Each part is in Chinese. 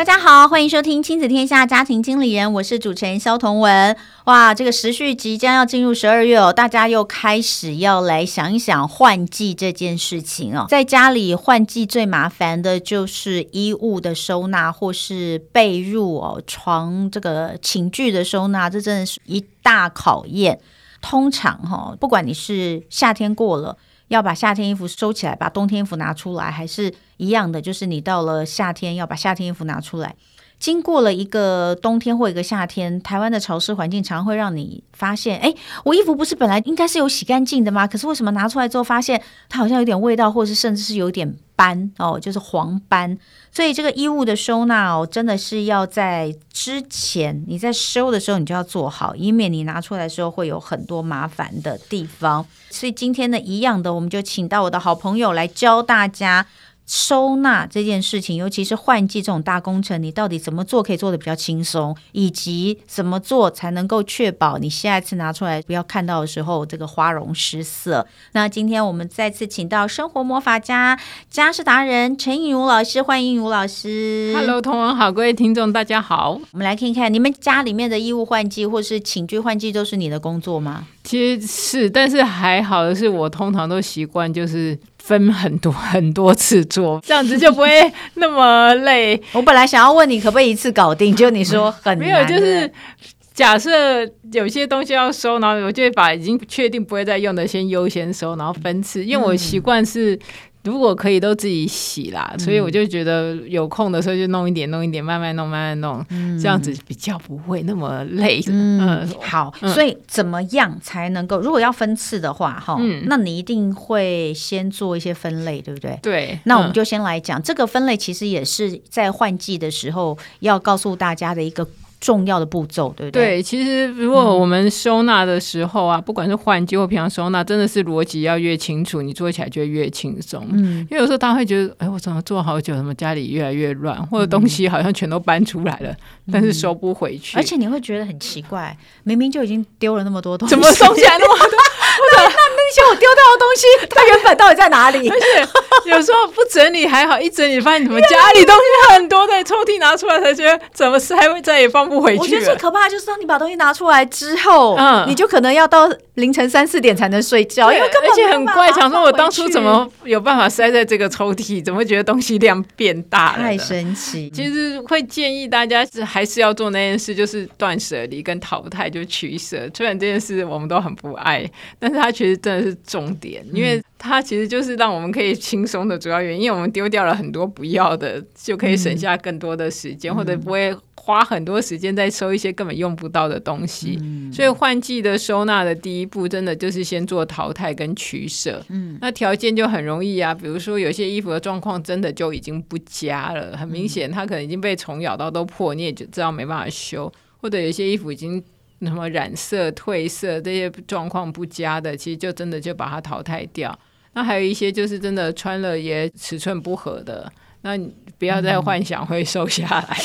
大家好，欢迎收听《亲子天下家庭经理人》，我是主持人萧同文。哇，这个时序即将要进入十二月哦，大家又开始要来想一想换季这件事情哦。在家里换季最麻烦的就是衣物的收纳，或是被褥哦、床这个寝具的收纳，这真的是一大考验。通常哈、哦，不管你是夏天过了。要把夏天衣服收起来，把冬天衣服拿出来，还是一样的，就是你到了夏天要把夏天衣服拿出来。经过了一个冬天或一个夏天，台湾的潮湿环境常会让你发现，哎，我衣服不是本来应该是有洗干净的吗？可是为什么拿出来之后发现它好像有点味道，或是甚至是有点斑哦，就是黄斑。所以这个衣物的收纳哦，真的是要在之前你在收的时候你就要做好，以免你拿出来的时候会有很多麻烦的地方。所以今天呢，一样的，我们就请到我的好朋友来教大家。收纳这件事情，尤其是换季这种大工程，你到底怎么做可以做的比较轻松，以及怎么做才能够确保你下一次拿出来不要看到的时候这个花容失色？那今天我们再次请到生活魔法家、家事达人陈颖如老师，欢迎映如老师。Hello，同文好，各位听众大家好。我们来看一看你们家里面的衣物换季或是寝具换季都是你的工作吗？其实是，但是还好的是，我通常都习惯就是。分很多 很多次做，这样子就不会那么累。我本来想要问你可不可以一次搞定，就你说 很难。没有，就是假设有些东西要收，然后我就会把已经确定不会再用的先优先收，然后分次，因为我习惯是。如果可以都自己洗啦，所以我就觉得有空的时候就弄一点，弄一点，慢慢弄，慢慢弄，嗯、这样子比较不会那么累。嗯，嗯好，嗯、所以怎么样才能够？如果要分次的话，哈、嗯，那你一定会先做一些分类，对不对？对。那我们就先来讲、嗯、这个分类，其实也是在换季的时候要告诉大家的一个。重要的步骤，对不对？对，其实如果我们收纳的时候啊，嗯、不管是换季或平常收纳，真的是逻辑要越清楚，你做起来就越轻松。嗯，因为有时候大家会觉得，哎，我怎么做好久，怎么家里越来越乱，或者东西好像全都搬出来了，嗯、但是收不回去，而且你会觉得很奇怪，明明就已经丢了那么多东西，怎么收起来那么多？那那那些我丢掉的东西，它原本到底在哪里？而且有时候不整理还好，一整理发现怎么家里东西很多，在抽屉拿出来才觉得怎么塞还会再也放不回去。我觉得最可怕的就是当你把东西拿出来之后，嗯，你就可能要到凌晨三四点才能睡觉，因为而且很怪，想说我当初怎么有办法塞在这个抽屉？怎么觉得东西量变大了？太神奇！其实会建议大家是还是要做那件事，就是断舍离跟淘汰，就取舍。虽然这件事我们都很不爱，但是它其实真的是重点，因为它其实就是让我们可以轻松的主要原因，因为我们丢掉了很多不要的，就可以省下更多的时间，或者不会花很多时间在收一些根本用不到的东西。所以换季的收纳的第一步，真的就是先做淘汰跟取舍。嗯，那条件就很容易啊，比如说有些衣服的状况真的就已经不佳了，很明显它可能已经被虫咬到都破，你也就知道没办法修，或者有些衣服已经。什么染色、褪色这些状况不佳的，其实就真的就把它淘汰掉。那还有一些就是真的穿了也尺寸不合的，那你不要再幻想会瘦下来。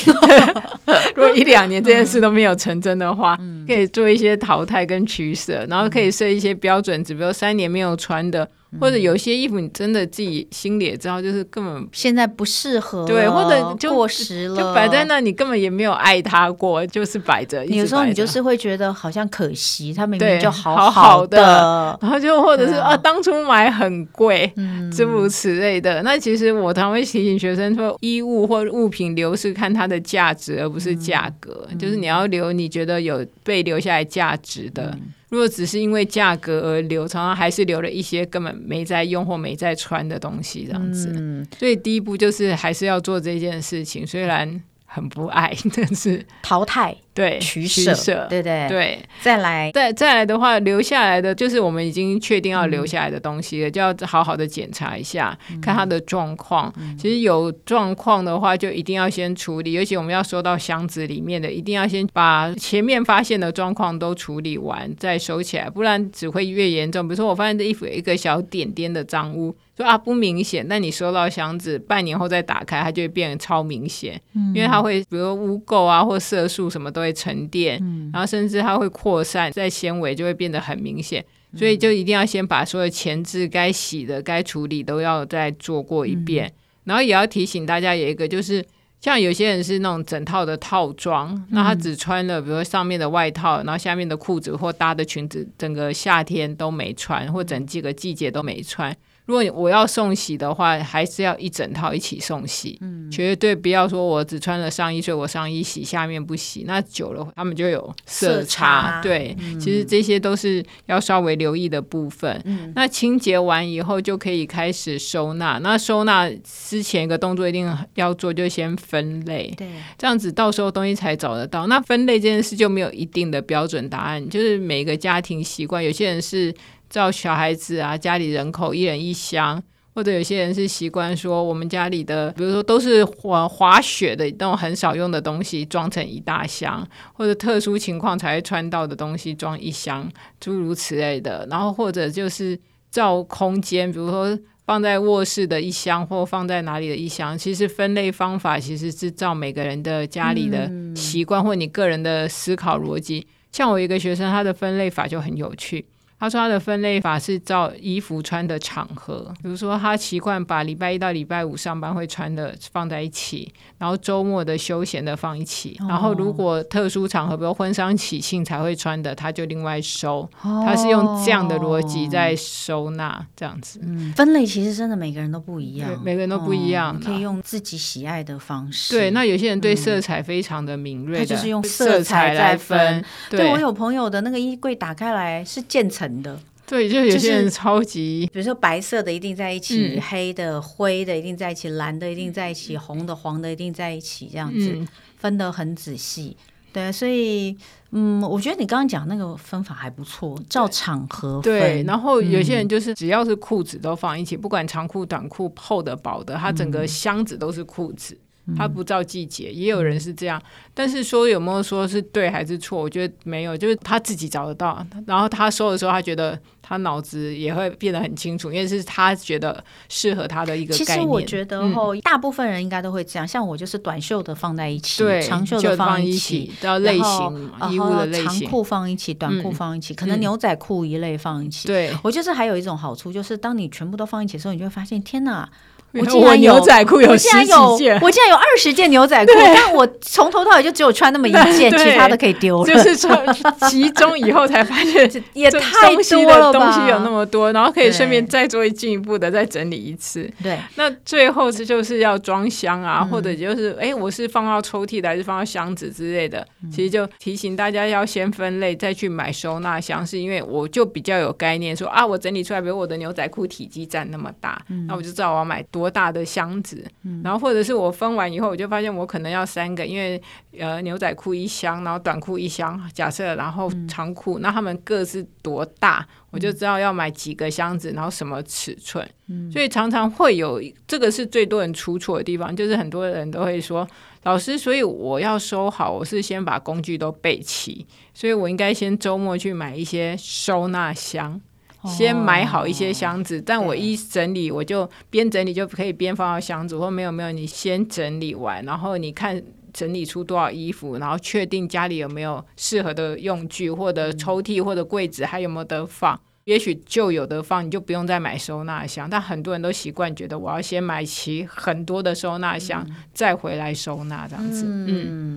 嗯、如果一两年这件事都没有成真的话，嗯、可以做一些淘汰跟取舍，然后可以设一些标准，只不过三年没有穿的。或者有些衣服你真的自己心里也知道，就是根本现在不适合，对，或者就过时了，就摆在那，你根本也没有爱它过，就是摆着。有时候你就是会觉得好像可惜，它明明就好好，好的，然后就或者是啊，啊，当初买很贵，诸如此类的。那其实我常会提醒学生说，衣物或物品留是看它的价值，而不是价格，嗯、就是你要留你觉得有被留下来价值的。嗯如果只是因为价格而留，常常还是留了一些根本没在用或没在穿的东西，这样子。嗯，所以第一步就是还是要做这件事情，虽然很不爱，但是淘汰。对取舍，对对对。再来，再再来的话，留下来的就是我们已经确定要留下来的东西了，嗯、就要好好的检查一下，嗯、看它的状况。嗯、其实有状况的话，就一定要先处理，尤其我们要收到箱子里面的，一定要先把前面发现的状况都处理完再收起来，不然只会越严重。比如说，我发现这衣服有一个小点点的脏污。说啊不明显，那你收到箱子半年后再打开，它就会变得超明显，嗯、因为它会比如污垢啊或色素什么都会沉淀，嗯、然后甚至它会扩散在纤维，就会变得很明显，嗯、所以就一定要先把所有前置该洗的、该处理都要再做过一遍，嗯、然后也要提醒大家有一个就是，像有些人是那种整套的套装，嗯、那他只穿了比如说上面的外套，然后下面的裤子或搭的裙子，整个夏天都没穿，或整几个季节都没穿。如果我要送洗的话，还是要一整套一起送洗，嗯、绝对不要说我只穿了上衣，所以我上衣洗下面不洗，那久了他们就有色差。色差对，嗯、其实这些都是要稍微留意的部分。嗯、那清洁完以后就可以开始收纳。那收纳之前一个动作一定要做，就先分类。对，这样子到时候东西才找得到。那分类这件事就没有一定的标准答案，就是每个家庭习惯，有些人是。照小孩子啊，家里人口一人一箱，或者有些人是习惯说，我们家里的，比如说都是滑滑雪的那种很少用的东西，装成一大箱，或者特殊情况才会穿到的东西装一箱，诸如此类的。然后或者就是照空间，比如说放在卧室的一箱，或放在哪里的一箱，其实分类方法其实是照每个人的家里的习惯，或你个人的思考逻辑。像我一个学生，他的分类法就很有趣。他说他的分类法是照衣服穿的场合，比如说他习惯把礼拜一到礼拜五上班会穿的放在一起，然后周末的休闲的放一起，然后如果特殊场合，比如婚丧喜庆才会穿的，他就另外收。他是用这样的逻辑在收纳这样子。嗯，分类其实真的每个人都不一样，每个人都不一样，可以用自己喜爱的方式。对，那有些人对色彩非常的敏锐，他就是用色彩来分。对，我有朋友的那个衣柜打开来是渐层。的。对，就有些人超级，比如说白色的一定在一起，嗯、黑的、灰的一定在一起，蓝的一定在一起，红的、黄的一定在一起，这样子、嗯、分得很仔细。对，所以嗯，我觉得你刚刚讲那个分法还不错，照场合分。对，然后有些人就是只要是裤子都放一起，嗯、不管长裤、短裤、厚的、薄的，它整个箱子都是裤子。他不照季节，也有人是这样，但是说有没有说是对还是错？我觉得没有，就是他自己找得到。然后他收的时候，他觉得他脑子也会变得很清楚，因为是他觉得适合他的一个概念。其实我觉得哦、嗯、大部分人应该都会这样，像我就是短袖的放在一起，对，长袖的放一起，到类型衣物的类型，长裤放一起，短裤放一起，嗯、可能牛仔裤一类放一起。对、嗯，我就是还有一种好处，就是当你全部都放一起的时候，你就会发现，天哪！我竟然有牛仔裤有十几件，我竟然有二十件牛仔裤，但我从头到尾就只有穿那么一件，其他的可以丢了。就是穿集中以后才发现，也太多了吧？东西有那么多，然后可以顺便再做进一步的再整理一次。对，那最后这就是要装箱啊，或者就是哎，我是放到抽屉的还是放到箱子之类的？其实就提醒大家要先分类，再去买收纳箱，是因为我就比较有概念，说啊，我整理出来，比如我的牛仔裤体积占那么大，那我就知道我要买多。大的箱子，然后或者是我分完以后，我就发现我可能要三个，因为呃牛仔裤一箱，然后短裤一箱，假设然后长裤，那他们各是多大，我就知道要买几个箱子，然后什么尺寸，所以常常会有这个是最多人出错的地方，就是很多人都会说老师，所以我要收好，我是先把工具都备齐，所以我应该先周末去买一些收纳箱。先买好一些箱子，但我一整理，我就边整理就可以边放到箱子。或没有没有，你先整理完，然后你看整理出多少衣服，然后确定家里有没有适合的用具，或者抽屉或者柜子还有没有得放。也许就有的放，你就不用再买收纳箱。但很多人都习惯觉得，我要先买齐很多的收纳箱，嗯、再回来收纳这样子。嗯，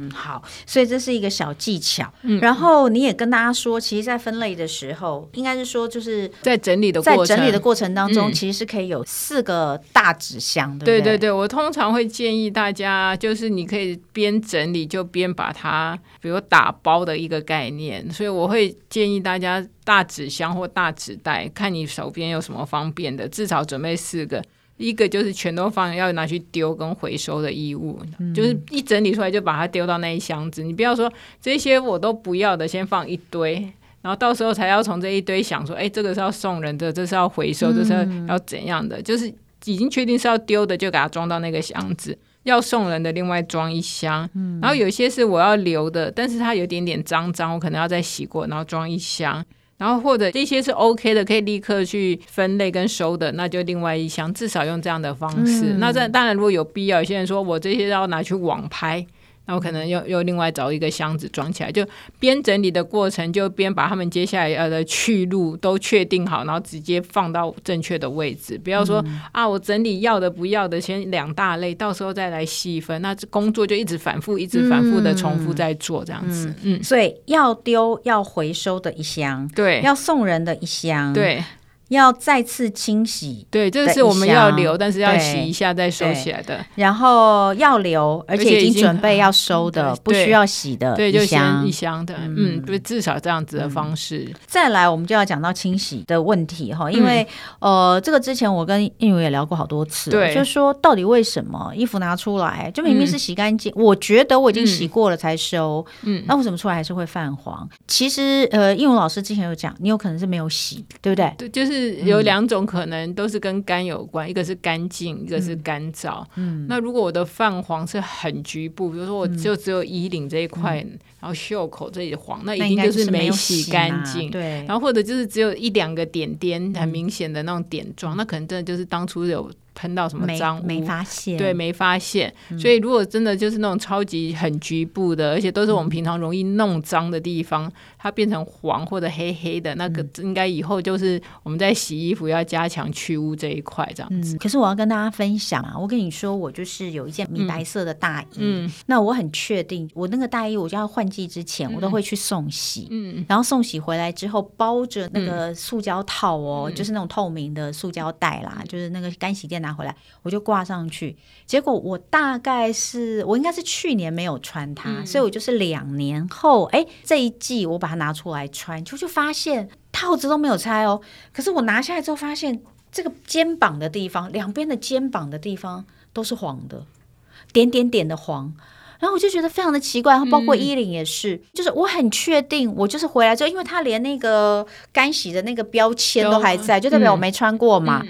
嗯好，所以这是一个小技巧。嗯、然后你也跟大家说，其实，在分类的时候，应该是说，就是在整理的过程在整理的过程当中，嗯、其实是可以有四个大纸箱，的？对对对，我通常会建议大家，就是你可以边整理就边把它，比如打包的一个概念。所以我会建议大家。大纸箱或大纸袋，看你手边有什么方便的，至少准备四个。一个就是全都放要拿去丢跟回收的衣物，嗯、就是一整理出来就把它丢到那一箱子。你不要说这些我都不要的，先放一堆，然后到时候才要从这一堆想说，哎，这个是要送人的，这是要回收，这是要怎样的？嗯、就是已经确定是要丢的，就给它装到那个箱子；要送人的，另外装一箱。嗯、然后有些是我要留的，但是它有点点脏脏，我可能要再洗过，然后装一箱。然后或者这些是 OK 的，可以立刻去分类跟收的，那就另外一箱，至少用这样的方式。嗯、那这当然如果有必要，有些人说我这些要拿去网拍。那我可能又又另外找一个箱子装起来，就边整理的过程，就边把他们接下来要的去路都确定好，然后直接放到正确的位置。不要说、嗯、啊，我整理要的不要的，先两大类，到时候再来细分，那工作就一直反复，一直反复的重复在做这样子。嗯，嗯，所以要丢要回收的一箱，对，要送人的一箱，对。要再次清洗，对，这个是我们要留，但是要洗一下再收起来的。然后要留，而且已经准备要收的，不需要洗的，对，就先一箱的，嗯，对，至少这样子的方式。再来，我们就要讲到清洗的问题哈，因为呃，这个之前我跟映茹也聊过好多次，对，就是说到底为什么衣服拿出来就明明是洗干净，我觉得我已经洗过了才收，嗯，那为什么出来还是会泛黄？其实呃，映茹老师之前有讲，你有可能是没有洗，对不对？对，就是。有两种可能，都是跟肝有关，一个是干净，一个是干燥。嗯，那如果我的泛黄是很局部，比如说我就只有衣领这一块，嗯、然后袖口这里黄，那一定就是没洗干净。对，然后或者就是只有一两个点点，很明显的那种点状，嗯、那可能真的就是当初有。喷到什么脏污没，没发现？对，没发现。嗯、所以如果真的就是那种超级很局部的，而且都是我们平常容易弄脏的地方，嗯、它变成黄或者黑黑的，那个应该以后就是我们在洗衣服要加强去污这一块这样子、嗯。可是我要跟大家分享啊，我跟你说，我就是有一件米白色的大衣，嗯，那我很确定，我那个大衣我就要换季之前，我都会去送洗，嗯，然后送洗回来之后包着那个塑胶套哦，嗯、就是那种透明的塑胶袋啦，嗯、就是那个干洗店拿回来，我就挂上去。结果我大概是我应该是去年没有穿它，嗯、所以我就是两年后，哎，这一季我把它拿出来穿，就就发现套子都没有拆哦。可是我拿下来之后，发现这个肩膀的地方，两边的肩膀的地方都是黄的，点点点的黄。然后我就觉得非常的奇怪，然后包括衣领也是，嗯、就是我很确定，我就是回来之后，因为它连那个干洗的那个标签都还在，就代表我没穿过嘛。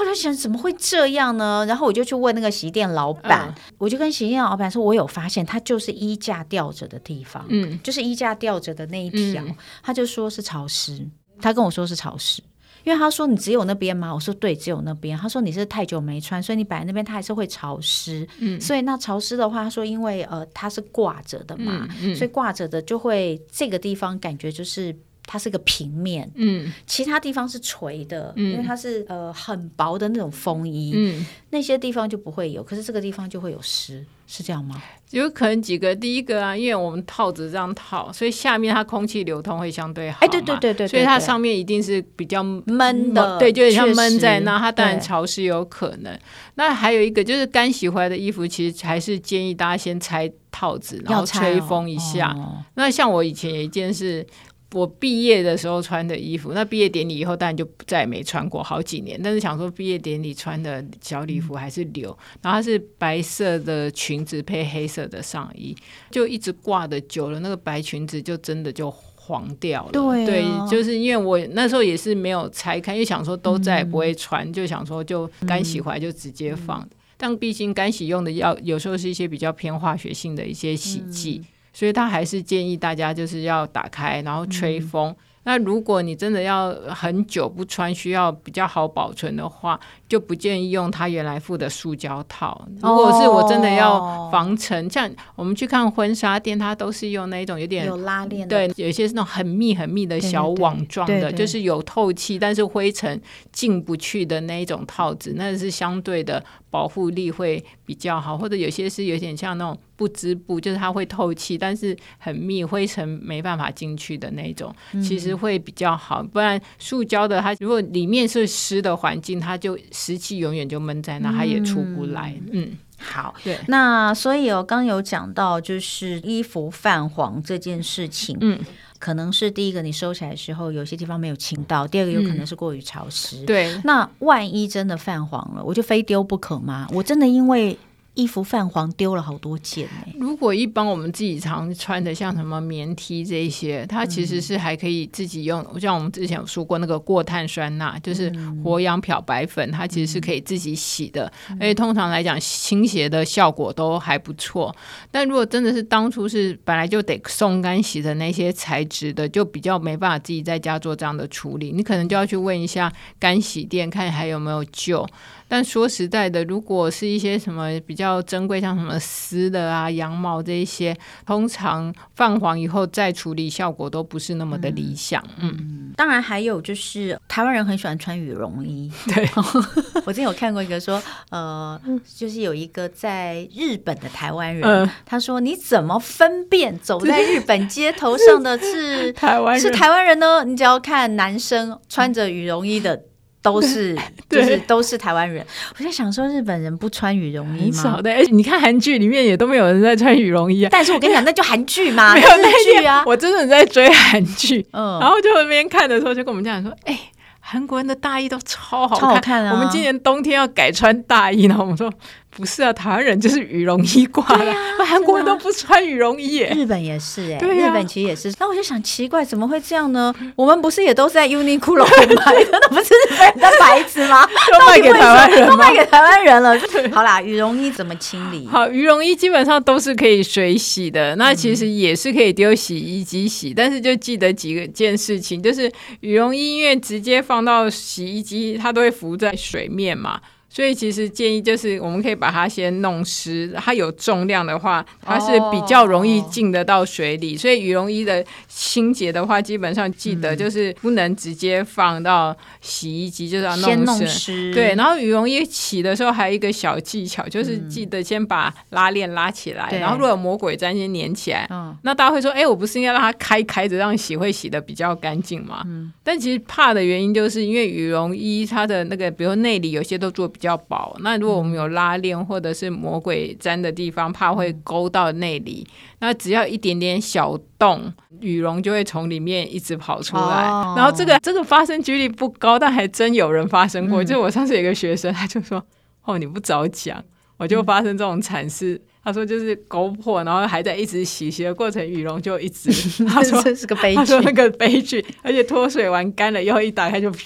后来想怎么会这样呢？然后我就去问那个洗衣店老板，嗯、我就跟洗衣店老板说，我有发现，它就是衣架吊着的地方，嗯，就是衣架吊着的那一条，嗯、他就说是潮湿，他跟我说是潮湿，因为他说你只有那边吗？我说对，只有那边。他说你是太久没穿，所以你摆在那边它还是会潮湿，嗯，所以那潮湿的话，他说因为呃它是挂着的嘛，嗯嗯、所以挂着的就会这个地方感觉就是。它是个平面，嗯，其他地方是垂的，嗯，因为它是呃很薄的那种风衣，嗯，那些地方就不会有，可是这个地方就会有湿，是这样吗？有可能几个，第一个啊，因为我们套子这样套，所以下面它空气流通会相对好，哎，对对对对，所以它上面一定是比较闷的，对，就像闷在那，它当然潮湿有可能。那还有一个就是干洗回来的衣服，其实还是建议大家先拆套子，然后吹风一下。那像我以前有一件是。我毕业的时候穿的衣服，那毕业典礼以后当然就再也没穿过好几年。但是想说毕业典礼穿的小礼服还是留，嗯、然后它是白色的裙子配黑色的上衣，就一直挂的久了，那个白裙子就真的就黄掉了。对，啊、对，就是因为我那时候也是没有拆开，因为想说都再也不会穿，嗯、就想说就干洗回来就直接放。嗯、但毕竟干洗用的要有时候是一些比较偏化学性的一些洗剂。嗯所以他还是建议大家就是要打开，然后吹风。嗯那如果你真的要很久不穿，需要比较好保存的话，就不建议用它原来附的塑胶套。如果是我真的要防尘，哦、像我们去看婚纱店，它都是用那种有点有拉链的，对，有一些是那种很密很密的小网状的，对对对，就是有透气，但是灰尘进不去的那一种套子，那是相对的保护力会比较好。或者有些是有点像那种不织布，就是它会透气，但是很密，灰尘没办法进去的那种，嗯、其实。会比较好，不然塑胶的它如果里面是湿的环境，它就湿气永远就闷在那，它也出不来。嗯，嗯好，对，那所以我刚有讲到就是衣服泛黄这件事情，嗯。可能是第一个，你收起来的时候有些地方没有清到；第二个，有可能是过于潮湿。嗯、对，那万一真的泛黄了，我就非丢不可吗？我真的因为。衣服泛黄，丢了好多件呢。如果一般我们自己常穿的，像什么棉 T 这一些，它其实是还可以自己用。嗯、像我们之前有说过，那个过碳酸钠，就是活氧漂白粉，它其实是可以自己洗的。嗯、而且通常来讲，清洁的效果都还不错。但如果真的是当初是本来就得送干洗的那些材质的，就比较没办法自己在家做这样的处理。你可能就要去问一下干洗店，看还有没有救。但说实在的，如果是一些什么比较珍贵，像什么丝的啊、羊毛这一些，通常泛黄以后再处理，效果都不是那么的理想。嗯，嗯，当然还有就是台湾人很喜欢穿羽绒衣。对，我之前有看过一个说，呃，就是有一个在日本的台湾人，嗯、他说你怎么分辨走在日本街头上的是 台湾人，是台湾人呢？你只要看男生穿着羽绒衣的。都是，就是都是台湾人。我在想说，日本人不穿羽绒衣吗？少的，而且你看韩剧里面也都没有人在穿羽绒衣啊。但是我跟你讲，那就韩剧嘛，没有那剧啊。我真的在追韩剧，嗯，然后就那边看的时候，就跟我们讲说，哎、欸。韩国人的大衣都超好好看啊！我们今年冬天要改穿大衣呢。我们说不是啊，台湾人就是羽绒衣挂的，韩国人都不穿羽绒衣耶。日本也是哎，日本其实也是。那我就想奇怪，怎么会这样呢？我们不是也都是在 Uniqlo 买的？那不是日本人的牌子吗？都卖给台湾人，都卖给台湾人了。好啦，羽绒衣怎么清理？好，羽绒衣基本上都是可以水洗的，那其实也是可以丢洗衣机洗，但是就记得几个件事情，就是羽绒衣因为直接放。放到洗衣机，它都会浮在水面嘛。所以其实建议就是，我们可以把它先弄湿。它有重量的话，它是比较容易进得到水里。所以羽绒衣的清洁的话，基本上记得就是不能直接放到洗衣机，就是要弄湿。对，然后羽绒衣洗的时候还有一个小技巧，就是记得先把拉链拉起来，然后如果有魔鬼毡先粘起来。那大家会说，哎，我不是应该让它开开着让洗会洗的比较干净吗？但其实怕的原因就是因为羽绒衣它的那个，比如内里有些都做。比较薄，那如果我们有拉链或者是魔鬼粘的地方，怕会勾到内里。那只要一点点小洞，羽绒就会从里面一直跑出来。哦、然后这个这个发生几率不高，但还真有人发生过。嗯、就我上次有一个学生，他就说：“哦，你不早讲，我就发生这种惨事。嗯”他说：“就是勾破，然后还在一直洗，洗的过程羽绒就一直。”他说：“这是个悲剧。”他说：“那个悲剧，而且脱水完干了以后一打开就。”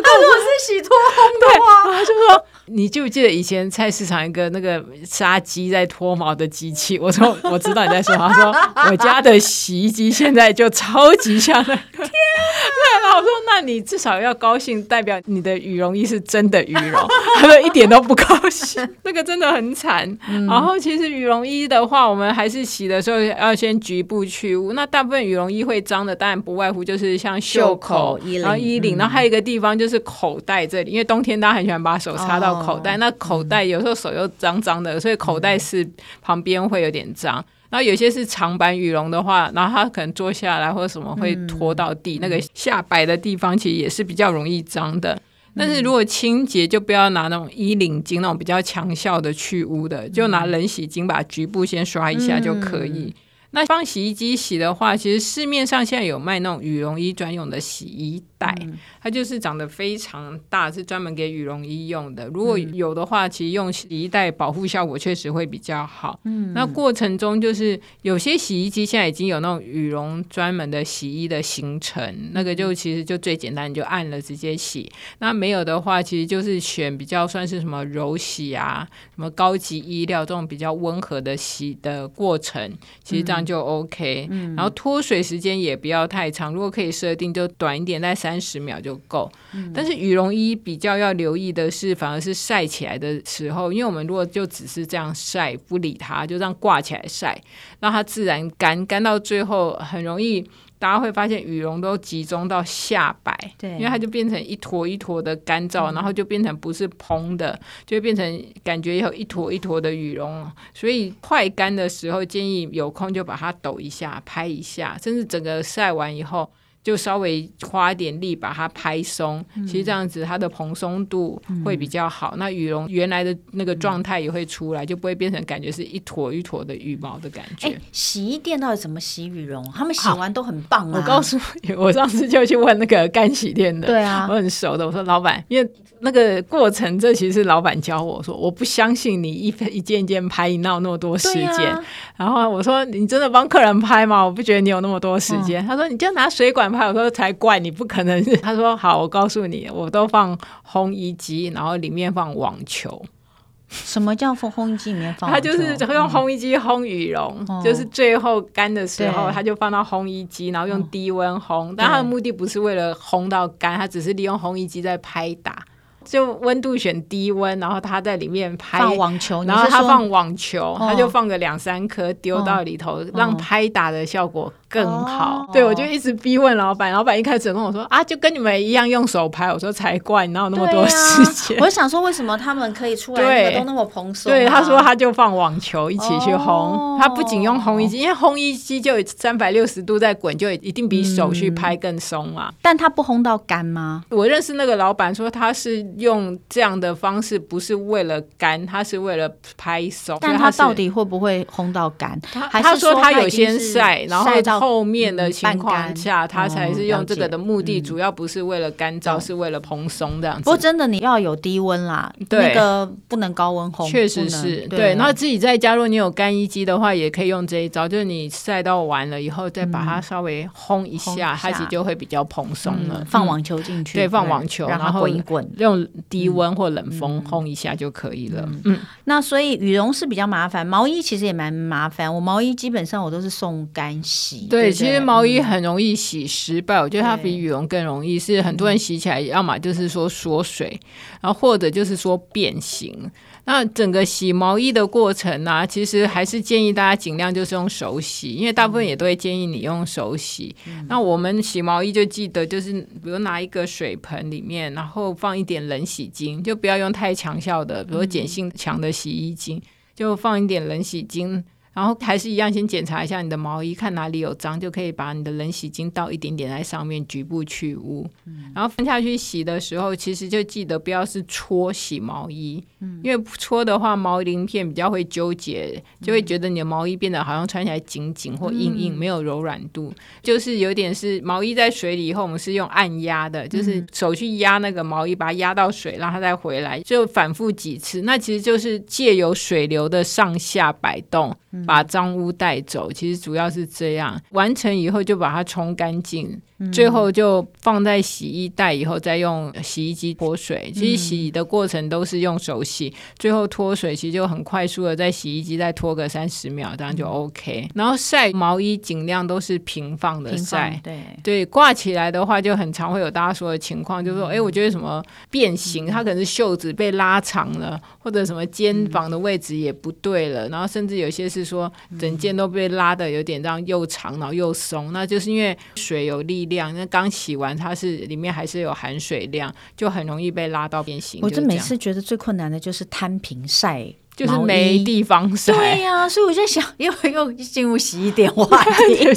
他跟我说是洗脱烘的话，他就说：“你记不记得以前菜市场一个那个杀鸡在脱毛的机器？”我说：“我知道你在说。”他说：“我家的洗衣机现在就超级像那个。”天啊！然后我说：“那你至少要高兴，代表你的羽绒衣是真的羽绒。”他说：“一点都不高兴，那个真的很惨。嗯”然后其实羽绒衣的话，我们还是洗的时候要先局部去污。那大部分羽绒衣会脏的，当然不外乎就是像袖口、然后衣领，然后还有一个地方。就是口袋这里，因为冬天大家很喜欢把手插到口袋，哦、那口袋有时候手又脏脏的，所以口袋是旁边会有点脏。然后有些是长版羽绒的话，然后它可能坐下来或者什么会拖到地，嗯、那个下摆的地方其实也是比较容易脏的。但是如果清洁，就不要拿那种衣领巾那种比较强效的去污的，就拿冷洗巾把局部先刷一下就可以。嗯那帮洗衣机洗的话，其实市面上现在有卖那种羽绒衣专用的洗衣袋，嗯、它就是长得非常大，是专门给羽绒衣用的。如果有的话，其实用洗衣袋保护效果确实会比较好。嗯，那过程中就是有些洗衣机现在已经有那种羽绒专门的洗衣的行程，那个就其实就最简单，你就按了直接洗。那没有的话，其实就是选比较算是什么柔洗啊，什么高级衣料这种比较温和的洗的过程，其实这样。就 OK，嗯，然后脱水时间也不要太长，如果可以设定就短一点，在三十秒就够。嗯，但是羽绒衣比较要留意的是，反而是晒起来的时候，因为我们如果就只是这样晒，不理它，就这样挂起来晒，让它自然干，干到最后很容易。大家会发现羽绒都集中到下摆，对，因为它就变成一坨一坨的干燥，嗯、然后就变成不是蓬的，就会变成感觉有一坨一坨的羽绒。所以快干的时候，建议有空就把它抖一下、拍一下，甚至整个晒完以后，就稍微花一点力把它拍松，嗯、其实这样子它的蓬松度会比较好。嗯、那羽绒原来的那个状态也会出来，嗯、就不会变成感觉是一坨一坨的羽毛的感觉。洗衣店到底怎么洗羽绒？他们洗完都很棒啊！我告诉你，我上次就去问那个干洗店的，对啊，我很熟的。我说老板，因为那个过程，这其实是老板教我说，我不相信你一一件一件拍，你闹那么多时间？啊、然后我说，你真的帮客人拍吗？我不觉得你有那么多时间。嗯、他说，你就拿水管拍。我说才怪，你不可能是。他说好，我告诉你，我都放烘衣机，然后里面放网球。什么叫放烘衣机里面放？他就是用烘衣机烘羽绒，嗯、就是最后干的时候，他就放到烘衣机，然后用低温烘。嗯、但他的目的不是为了烘到干，他只是利用烘衣机在拍打。就温度选低温，然后他在里面拍网球，然后他放网球，他就放个两三颗丢到里头，让拍打的效果更好。对，我就一直逼问老板，老板一开始跟我说啊，就跟你们一样用手拍。我说才怪，你哪有那么多时间？我想说，为什么他们可以出来都那么蓬松？对，他说他就放网球一起去烘，他不仅用烘衣机，因为烘衣机就三百六十度在滚，就一定比手去拍更松嘛。但他不烘到干吗？我认识那个老板说他是。用这样的方式不是为了干，他是为了拍松。但他到底会不会烘到干？他他说他有先晒，然后后面的情况下，它才是用这个的目的，主要不是为了干燥，是为了蓬松这样子。不过真的你要有低温啦，那个不能高温烘。确实是对。然后自己在家，如果你有干衣机的话，也可以用这一招，就是你晒到完了以后，再把它稍微烘一下，它其实就会比较蓬松了。放网球进去，对，放网球，然后滚一滚，用。低温或冷风烘一下就可以了。嗯，嗯，那所以羽绒是比较麻烦，毛衣其实也蛮麻烦。我毛衣基本上我都是送干洗。对，其实毛衣很容易洗失败，嗯、我觉得它比羽绒更容易。是很多人洗起来，要么就是说缩水，然后或者就是说变形。那整个洗毛衣的过程呢、啊，其实还是建议大家尽量就是用手洗，因为大部分也都会建议你用手洗。嗯、那我们洗毛衣就记得就是，比如拿一个水盆里面，然后放一点冷洗精，就不要用太强效的，比如碱性强的洗衣精，就放一点冷洗精。然后还是一样，先检查一下你的毛衣，看哪里有脏，就可以把你的冷洗精倒一点点在上面，局部去污。嗯、然后放下去洗的时候，其实就记得不要是搓洗毛衣，嗯、因为搓的话毛鳞片比较会纠结，就会觉得你的毛衣变得好像穿起来紧紧或硬硬，嗯、没有柔软度。就是有点是毛衣在水里以后，我们是用按压的，就是手去压那个毛衣，把它压到水，让它再回来，就反复几次。那其实就是借由水流的上下摆动。把脏污带走，其实主要是这样。完成以后就把它冲干净。最后就放在洗衣袋，以后再用洗衣机脱水。其实洗的过程都是用手洗，最后脱水其实就很快速的在洗衣机再脱个三十秒，这样就 OK。然后晒毛衣尽量都是平放的晒，对。对，挂起来的话就很常会有大家说的情况，就是说，哎，我觉得什么变形，它可能是袖子被拉长了，或者什么肩膀的位置也不对了，然后甚至有些是说整件都被拉的有点这样又长然后又松，那就是因为水有力。量，那刚洗完，它是里面还是有含水量，就很容易被拉到变形。我就每次觉得最困难的就是摊平晒。就是没地方晒，对呀、啊，所以我在想，又又进入洗衣店话题。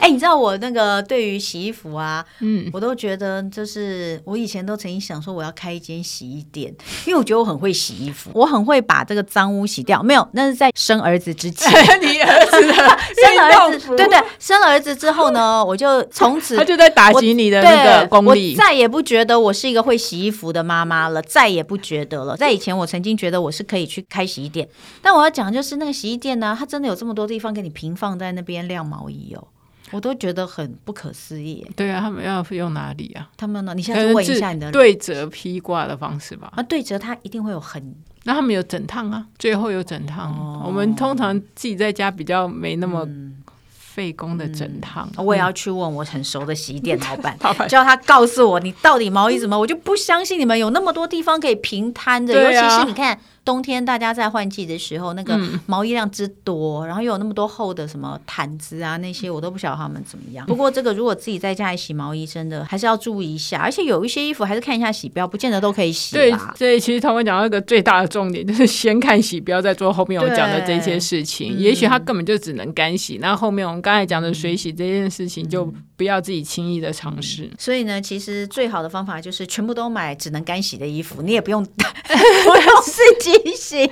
哎、欸，你知道我那个对于洗衣服啊，嗯，我都觉得就是我以前都曾经想说我要开一间洗衣店，因为我觉得我很会洗衣服，我很会把这个脏污洗掉。没有，那是在生儿子之前。你儿子 生儿子，对对，生了儿子之后呢，我就从此他就在打击你的那个功力，我再也不觉得我是一个会洗衣服的妈妈了，再也不觉得了。在以前，我曾经觉得我是可以去开。洗衣店，但我要讲就是那个洗衣店呢，它真的有这么多地方给你平放在那边晾毛衣哦，我都觉得很不可思议。对啊，他们要用哪里啊？他们呢？你现在问一下你的对折披挂的方式吧。啊，对折它一定会有很。那他们有整烫啊，最后有整烫。哦、我们通常自己在家比较没那么费工的整烫。嗯、我也要去问我很熟的洗衣店 老板，叫他告诉我你到底毛衣怎么，我就不相信你们有那么多地方可以平摊的，啊、尤其是你看。冬天大家在换季的时候，那个毛衣量之多，嗯、然后又有那么多厚的什么毯子啊那些，我都不晓得他们怎么样。不过这个如果自己在家里洗毛衣，真的还是要注意一下，而且有一些衣服还是看一下洗标，不见得都可以洗。对，所以其实他们讲到一个最大的重点，就是先看洗标，再做后面我讲的这些事情。也许他根本就只能干洗，那后面我们刚才讲的水洗这件事情，就不要自己轻易的尝试。所以呢，其实最好的方法就是全部都买只能干洗的衣服，你也不用 不用自己洗。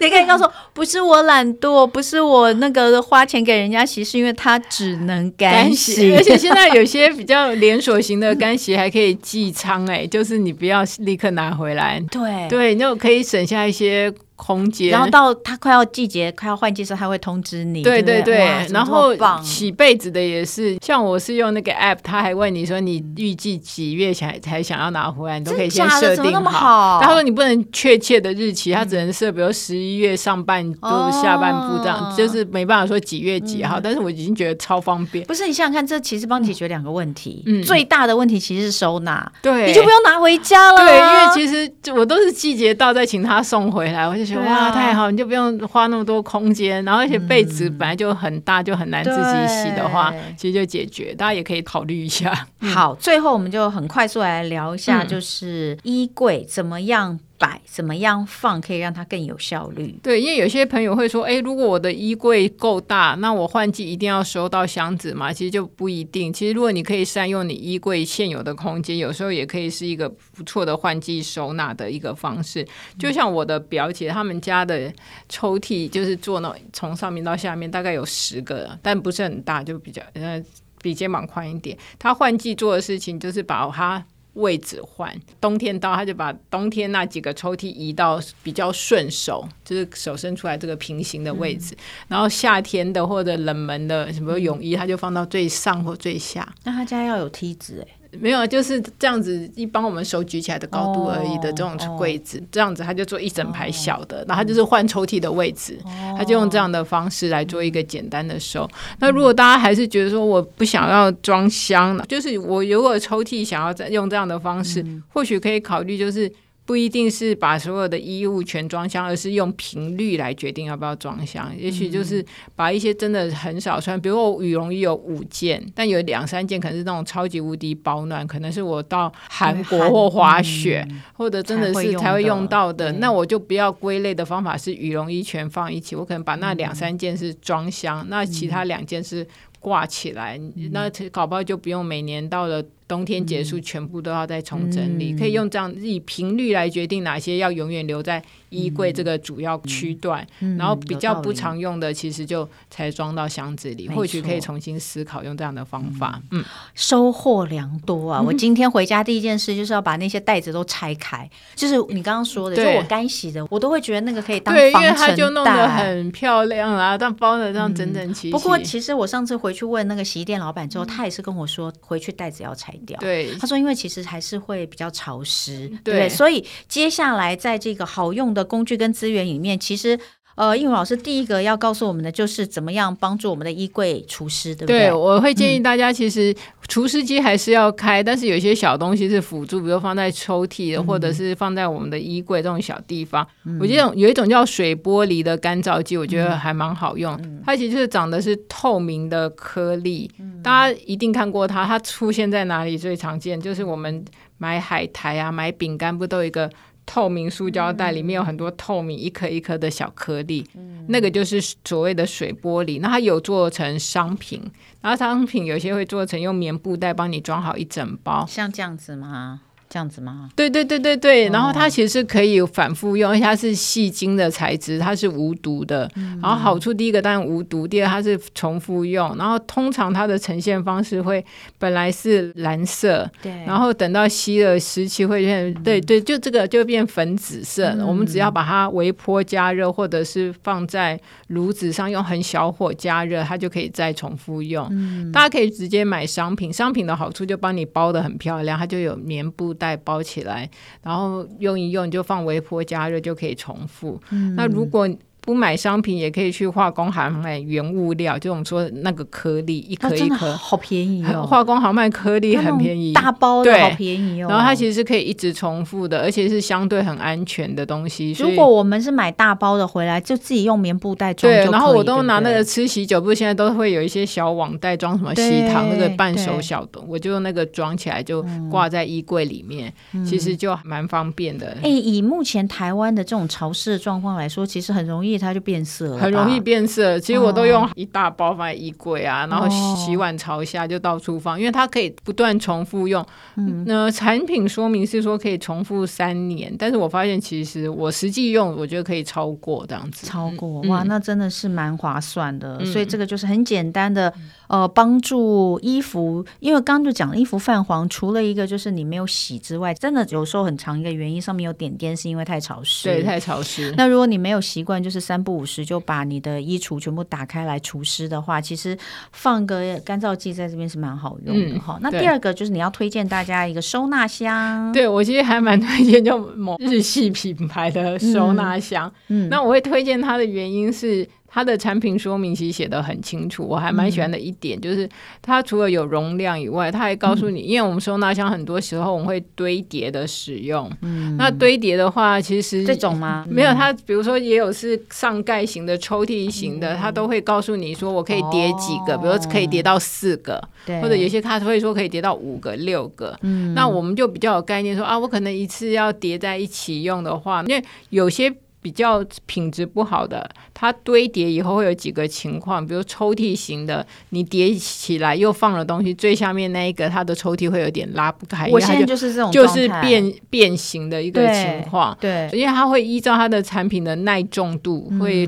你可以告诉我，不是我懒惰，不是我那个花钱给人家洗，是因为它只能干洗。而且现在有些比较连锁型的干洗还可以寄仓，哎，就是你不要立刻拿回来，对对，你就可以省下一些。空间，然后到它快要季节、快要换季时候，它会通知你。对对对，然后洗被子的也是，像我是用那个 app，他还问你说你预计几月才才想要拿回来，你都可以先设定好。他说你不能确切的日期，他只能设，比如十一月上半部、下半部这样，就是没办法说几月几号。但是我已经觉得超方便。不是，你想想看，这其实帮你解决两个问题。嗯，最大的问题其实是收纳，对，你就不用拿回家了。对，因为其实我都是季节到再请他送回来，我就。哇，太好！你就不用花那么多空间，然后而且被子本来就很大，嗯、就很难自己洗的话，其实就解决。大家也可以考虑一下。好，最后我们就很快速来聊一下，就是衣柜怎么样。摆怎么样放可以让它更有效率？对，因为有些朋友会说，哎，如果我的衣柜够大，那我换季一定要收到箱子嘛？其实就不一定。其实如果你可以善用你衣柜现有的空间，有时候也可以是一个不错的换季收纳的一个方式。就像我的表姐他们家的抽屉，就是做那从上面到下面大概有十个，但不是很大，就比较呃比肩膀宽一点。他换季做的事情就是把它。位置换，冬天到他就把冬天那几个抽屉移到比较顺手，就是手伸出来这个平行的位置。然后夏天的或者冷门的什么泳衣，他就放到最上或最下。那他家要有梯子哎。没有，就是这样子一帮我们手举起来的高度而已的这种柜子，这样子他就做一整排小的，然后他就是换抽屉的位置，他就用这样的方式来做一个简单的收。那如果大家还是觉得说我不想要装箱，就是我如果抽屉想要再用这样的方式，或许可以考虑就是。不一定是把所有的衣物全装箱，而是用频率来决定要不要装箱。也许就是把一些真的很少穿，比如我羽绒衣有五件，但有两三件可能是那种超级无敌保暖，可能是我到韩国或滑雪，嗯、或者真的是才会用到的。那我就不要归类的方法是羽绒衣全放一起，我可能把那两三件是装箱，嗯、那其他两件是挂起来，嗯、那搞不好就不用每年到了。冬天结束，全部都要再重整理，嗯、可以用这样以频率来决定哪些要永远留在衣柜这个主要区段，嗯、然后比较不常用的，其实就才装到箱子里。或许可以重新思考用这样的方法。嗯，收获良多啊！嗯、我今天回家第一件事就是要把那些袋子都拆开，就是你刚刚说的，就我干洗的，我都会觉得那个可以当防尘袋，因为它就弄得很漂亮啊，但包的这样整整齐齐。不过其实我上次回去问那个洗衣店老板之后，嗯、他也是跟我说，回去袋子要拆。对，他说，因为其实还是会比较潮湿，对，对，所以接下来在这个好用的工具跟资源里面，其实。呃，映茹老师第一个要告诉我们的就是怎么样帮助我们的衣柜除湿，对不对？对，我会建议大家，其实除湿机还是要开，嗯、但是有一些小东西是辅助，比如放在抽屉的，嗯、或者是放在我们的衣柜这种小地方。嗯、我觉得有一种叫水玻璃的干燥剂，我觉得还蛮好用。嗯、它其实就是长的是透明的颗粒，嗯、大家一定看过它。它出现在哪里最常见？就是我们买海苔啊，买饼干不都有一个？透明塑胶袋里面有很多透明一颗一颗的小颗粒，嗯、那个就是所谓的水玻璃。那它有做成商品，然后商品有些会做成用棉布袋帮你装好一整包，像这样子吗？这样子吗？对对对对对，然后它其实是可以反复用，而且它是细晶的材质，它是无毒的。嗯、然后好处第一个当然无毒，第二它是重复用。然后通常它的呈现方式会本来是蓝色，对，然后等到吸了湿气会变，嗯、对对，就这个就变粉紫色。嗯、我们只要把它微波加热，或者是放在炉子上用很小火加热，它就可以再重复用。嗯、大家可以直接买商品，商品的好处就帮你包的很漂亮，它就有棉布。袋包起来，然后用一用就放微波加热就可以重复。嗯、那如果不买商品也可以去化工行买原物料，就我们说那个颗粒，一颗一颗，好便宜哦。化工行卖颗粒很便宜，大包的好便宜哦。然后它其实是可以一直重复的，而且是相对很安全的东西。如果我们是买大包的回来，就自己用棉布袋装。对，然后我都拿那个吃喜酒，不是现在都会有一些小网袋装什么喜糖那个半熟小的，我就用那个装起来就挂在衣柜里面，其实就蛮方便的。哎，以目前台湾的这种潮湿的状况来说，其实很容易它就变色了。很容易变色，其实我都用一大包放在衣柜啊，哦、然后洗碗朝下就到处放，因为它可以不断重复用。嗯，那产品说明是说可以重复三年，但是我发现其实我实际用，我觉得可以超过这样子。超过哇，那真的是蛮划算的。嗯、所以这个就是很简单的，呃，帮助衣服，因为刚刚就讲了衣服泛黄，除了一个就是你没有洗之外，真的有时候很长一个原因，上面有点点是因为太潮湿，对，太潮湿。那如果你没有习惯，就是三不五时就把你的衣橱全部打开来除湿的话，其实放个干燥剂在这边是蛮好用的哈。嗯、那第二个就是你要推荐大家一个收纳箱，对，我其实还蛮推荐就某日系品牌的收纳箱。嗯，那我会推荐它的原因是。它的产品说明其实写的很清楚，我还蛮喜欢的一点、嗯、就是，它除了有容量以外，它还告诉你，嗯、因为我们收纳箱很多时候我们会堆叠的使用，嗯，那堆叠的话，其实这种吗？没有，它比如说也有是上盖型的、抽屉型的，嗯、它都会告诉你说我可以叠几个，哦、比如说可以叠到四个，对。或者有些它会说可以叠到五个、六个，嗯，那我们就比较有概念说啊，我可能一次要叠在一起用的话，因为有些。比较品质不好的，它堆叠以后会有几个情况，比如抽屉型的，你叠起来又放了东西，最下面那一个它的抽屉会有点拉不开。我现在就是这种，就是变变形的一个情况。对，因为它会依照它的产品的耐重度，嗯、会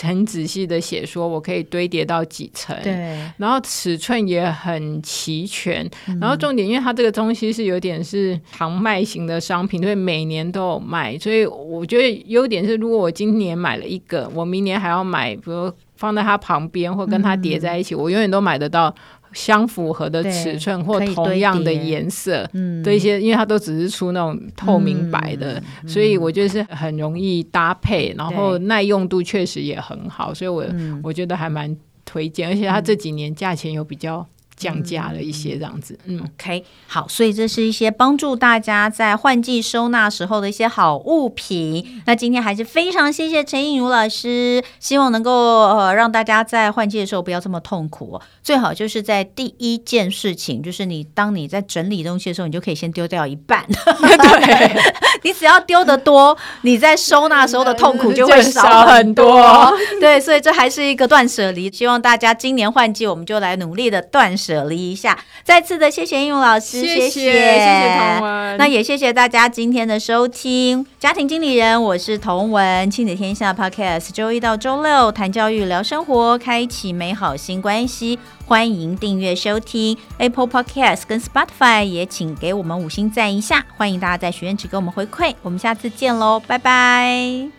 很仔细的写说我可以堆叠到几层。对，然后尺寸也很齐全。嗯、然后重点，因为它这个东西是有点是常卖型的商品，所以每年都有卖，所以我觉得优点。是，如果我今年买了一个，我明年还要买，比如放在它旁边或跟它叠在一起，嗯、我永远都买得到相符合的尺寸或同样的颜色。嗯，这些因为它都只是出那种透明白的，嗯、所以我觉得是很容易搭配，然后耐用度确实也很好，所以我、嗯、我觉得还蛮推荐，而且它这几年价钱有比较。降价了一些这样子，嗯，OK，好，所以这是一些帮助大家在换季收纳时候的一些好物品。那今天还是非常谢谢陈映如老师，希望能够呃让大家在换季的时候不要这么痛苦。最好就是在第一件事情，就是你当你在整理东西的时候，你就可以先丢掉一半。对，你只要丢的多，你在收纳时候的痛苦就会少很多。对，所以这还是一个断舍离。希望大家今年换季，我们就来努力的断舍。舍离一下，再次的谢谢应用老师，谢谢谢谢童文，那也谢谢大家今天的收听。家庭经理人，我是童文，亲子天下 Podcast，周一到周六谈教育、聊生活，开启美好新关系。欢迎订阅收听 Apple Podcast 跟 Spotify，也请给我们五星赞一下。欢迎大家在许愿池给我们回馈，我们下次见喽，拜拜。